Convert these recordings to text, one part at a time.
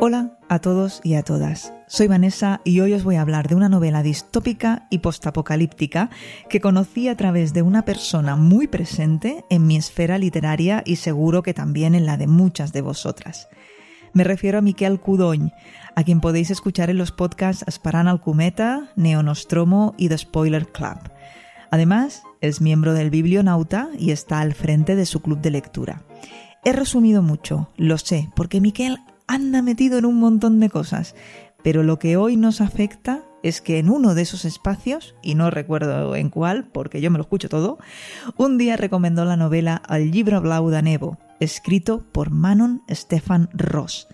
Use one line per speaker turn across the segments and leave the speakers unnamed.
Hola a todos y a todas. Soy Vanessa y hoy os voy a hablar de una novela distópica y postapocalíptica que conocí a través de una persona muy presente en mi esfera literaria y seguro que también en la de muchas de vosotras. Me refiero a Miquel Cudoñ, a quien podéis escuchar en los podcasts Asparan Alcumeta, Neonostromo y The Spoiler Club. Además, es miembro del Biblionauta y está al frente de su club de lectura. He resumido mucho, lo sé, porque Miquel anda metido en un montón de cosas, pero lo que hoy nos afecta es que en uno de esos espacios, y no recuerdo en cuál, porque yo me lo escucho todo, un día recomendó la novela Al libro blau de Nevo, escrito por Manon Stefan Ross.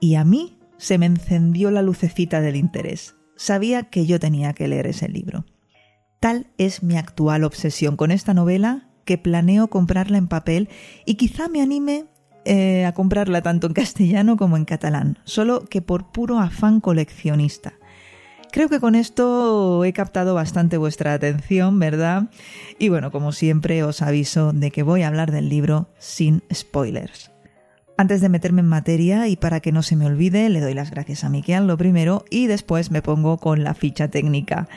Y a mí se me encendió la lucecita del interés. Sabía que yo tenía que leer ese libro. Tal es mi actual obsesión con esta novela que planeo comprarla en papel y quizá me anime eh, a comprarla tanto en castellano como en catalán, solo que por puro afán coleccionista. Creo que con esto he captado bastante vuestra atención, ¿verdad? Y bueno, como siempre os aviso de que voy a hablar del libro sin spoilers. Antes de meterme en materia y para que no se me olvide, le doy las gracias a Miquel lo primero y después me pongo con la ficha técnica.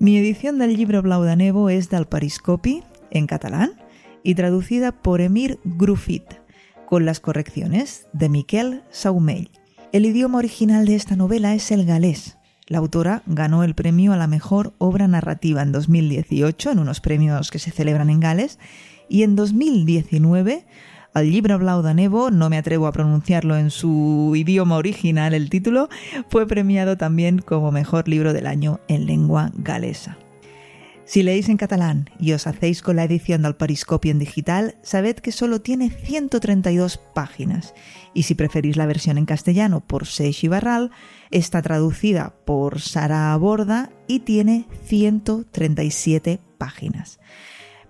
Mi edición del libro Blau de es del Pariscopi, en catalán, y traducida por Emir Gruffit, con las correcciones de Miquel Saumell. El idioma original de esta novela es el galés, la autora ganó el premio a la mejor obra narrativa en 2018 en unos premios que se celebran en Gales y en 2019 al libro Blau de Nevo, no me atrevo a pronunciarlo en su idioma original el título, fue premiado también como mejor libro del año en lengua galesa. Si leéis en catalán y os hacéis con la edición del Pariscopio en digital, sabed que solo tiene 132 páginas. Y si preferís la versión en castellano por Seix Barral, está traducida por Sara Aborda y tiene 137 páginas.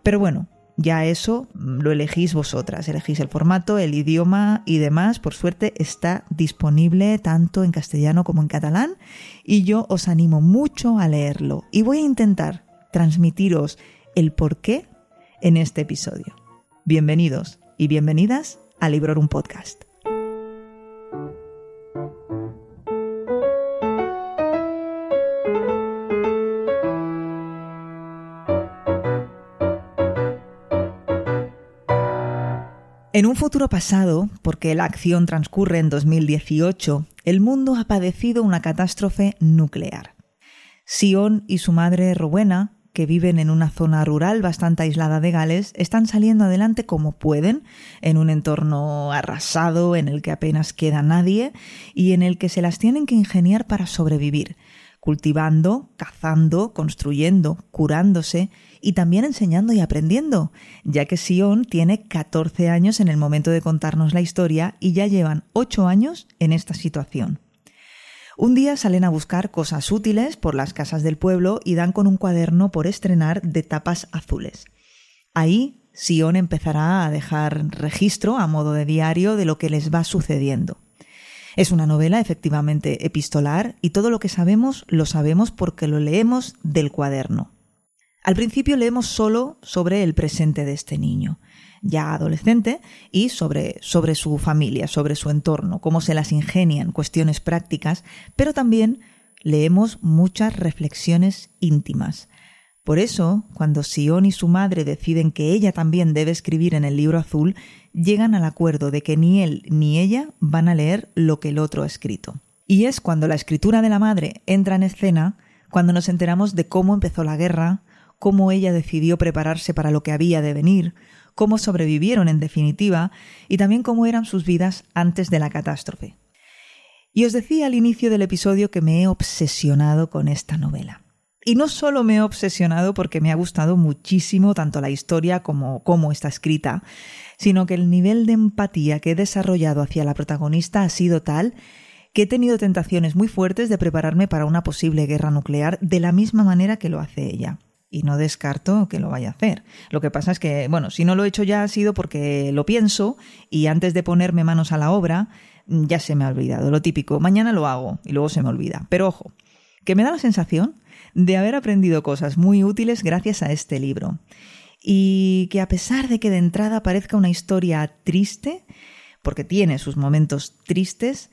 Pero bueno, ya eso lo elegís vosotras, elegís el formato, el idioma y demás. Por suerte está disponible tanto en castellano como en catalán y yo os animo mucho a leerlo. Y voy a intentar transmitiros el por qué en este episodio. Bienvenidos y bienvenidas a Librorum Podcast. En un futuro pasado, porque la acción transcurre en 2018, el mundo ha padecido una catástrofe nuclear. Sion y su madre Rowena que viven en una zona rural bastante aislada de Gales están saliendo adelante como pueden, en un entorno arrasado en el que apenas queda nadie y en el que se las tienen que ingeniar para sobrevivir, cultivando, cazando, construyendo, curándose y también enseñando y aprendiendo, ya que Sion tiene 14 años en el momento de contarnos la historia y ya llevan 8 años en esta situación. Un día salen a buscar cosas útiles por las casas del pueblo y dan con un cuaderno por estrenar de tapas azules. Ahí, Sion empezará a dejar registro a modo de diario de lo que les va sucediendo. Es una novela efectivamente epistolar y todo lo que sabemos lo sabemos porque lo leemos del cuaderno. Al principio leemos solo sobre el presente de este niño ya adolescente, y sobre, sobre su familia, sobre su entorno, cómo se las ingenian, cuestiones prácticas, pero también leemos muchas reflexiones íntimas. Por eso, cuando Sion y su madre deciden que ella también debe escribir en el libro azul, llegan al acuerdo de que ni él ni ella van a leer lo que el otro ha escrito. Y es cuando la escritura de la madre entra en escena, cuando nos enteramos de cómo empezó la guerra, cómo ella decidió prepararse para lo que había de venir, cómo sobrevivieron en definitiva y también cómo eran sus vidas antes de la catástrofe. Y os decía al inicio del episodio que me he obsesionado con esta novela. Y no solo me he obsesionado porque me ha gustado muchísimo tanto la historia como cómo está escrita, sino que el nivel de empatía que he desarrollado hacia la protagonista ha sido tal que he tenido tentaciones muy fuertes de prepararme para una posible guerra nuclear de la misma manera que lo hace ella y no descarto que lo vaya a hacer. Lo que pasa es que, bueno, si no lo he hecho ya ha sido porque lo pienso y antes de ponerme manos a la obra ya se me ha olvidado. Lo típico, mañana lo hago y luego se me olvida. Pero ojo, que me da la sensación de haber aprendido cosas muy útiles gracias a este libro. Y que a pesar de que de entrada parezca una historia triste, porque tiene sus momentos tristes,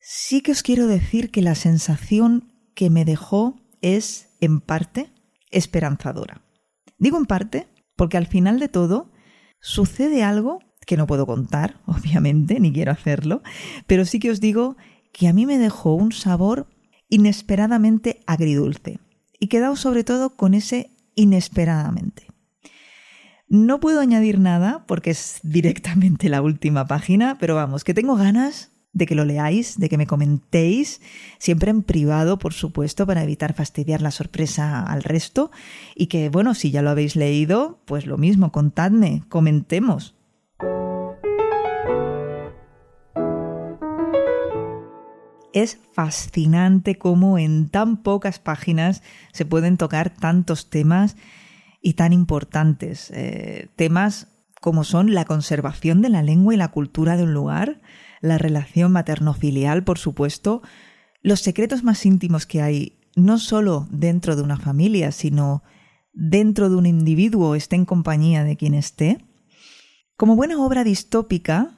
sí que os quiero decir que la sensación que me dejó es, en parte, esperanzadora. Digo en parte porque al final de todo sucede algo que no puedo contar, obviamente, ni quiero hacerlo, pero sí que os digo que a mí me dejó un sabor inesperadamente agridulce. Y quedaos sobre todo con ese inesperadamente. No puedo añadir nada porque es directamente la última página, pero vamos, que tengo ganas de que lo leáis, de que me comentéis, siempre en privado, por supuesto, para evitar fastidiar la sorpresa al resto. Y que, bueno, si ya lo habéis leído, pues lo mismo, contadme, comentemos. Es fascinante cómo en tan pocas páginas se pueden tocar tantos temas y tan importantes. Eh, temas como son la conservación de la lengua y la cultura de un lugar, la relación materno-filial, por supuesto, los secretos más íntimos que hay, no solo dentro de una familia, sino dentro de un individuo, esté en compañía de quien esté. Como buena obra distópica,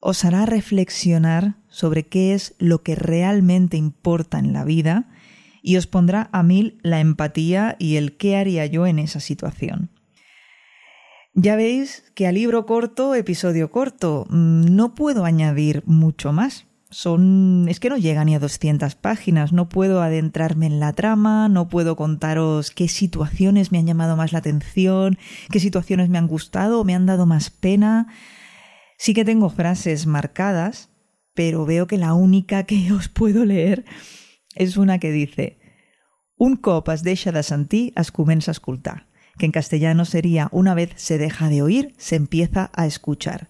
os hará reflexionar sobre qué es lo que realmente importa en la vida y os pondrá a mil la empatía y el qué haría yo en esa situación. Ya veis que a libro corto, episodio corto, mm, no puedo añadir mucho más. Son es que no llega ni a 200 páginas, no puedo adentrarme en la trama, no puedo contaros qué situaciones me han llamado más la atención, qué situaciones me han gustado o me han dado más pena. Sí que tengo frases marcadas, pero veo que la única que os puedo leer es una que dice Un cop es deixa de sentir, es a que en castellano sería una vez se deja de oír, se empieza a escuchar.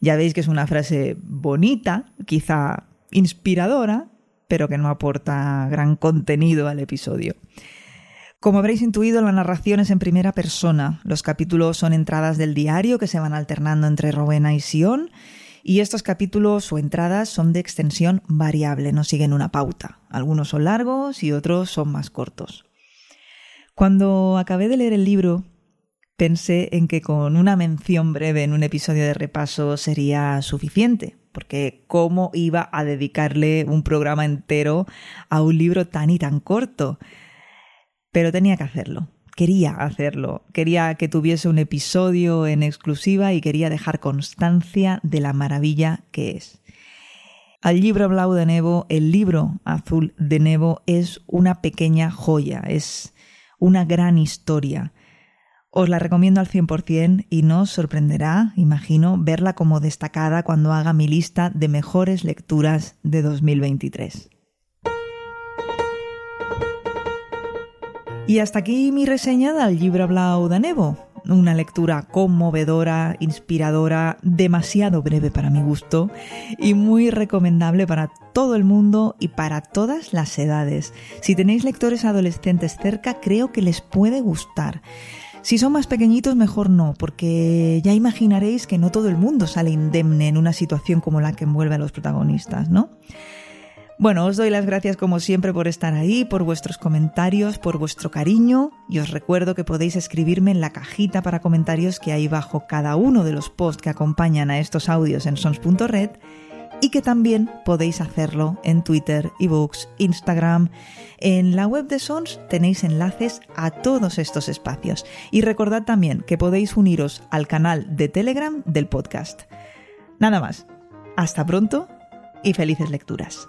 Ya veis que es una frase bonita, quizá inspiradora, pero que no aporta gran contenido al episodio. Como habréis intuido, la narración es en primera persona. Los capítulos son entradas del diario que se van alternando entre Rowena y Sion y estos capítulos o entradas son de extensión variable, no siguen una pauta. Algunos son largos y otros son más cortos. Cuando acabé de leer el libro, pensé en que con una mención breve en un episodio de repaso sería suficiente, porque ¿cómo iba a dedicarle un programa entero a un libro tan y tan corto? Pero tenía que hacerlo quería hacerlo, quería que tuviese un episodio en exclusiva y quería dejar constancia de la maravilla que es. Al libro blau de Nebo, el libro azul de Nebo es una pequeña joya, es una gran historia. Os la recomiendo al 100% y no os sorprenderá, imagino, verla como destacada cuando haga mi lista de mejores lecturas de 2023. Y hasta aquí mi reseña del libro Blau de Nebo. Una lectura conmovedora, inspiradora, demasiado breve para mi gusto y muy recomendable para todo el mundo y para todas las edades. Si tenéis lectores adolescentes cerca, creo que les puede gustar. Si son más pequeñitos, mejor no, porque ya imaginaréis que no todo el mundo sale indemne en una situación como la que envuelve a los protagonistas, ¿no? Bueno, os doy las gracias como siempre por estar ahí, por vuestros comentarios, por vuestro cariño y os recuerdo que podéis escribirme en la cajita para comentarios que hay bajo cada uno de los posts que acompañan a estos audios en sons.red y que también podéis hacerlo en Twitter, ebooks, Instagram. En la web de Sons tenéis enlaces a todos estos espacios y recordad también que podéis uniros al canal de Telegram del podcast. Nada más. Hasta pronto y felices lecturas.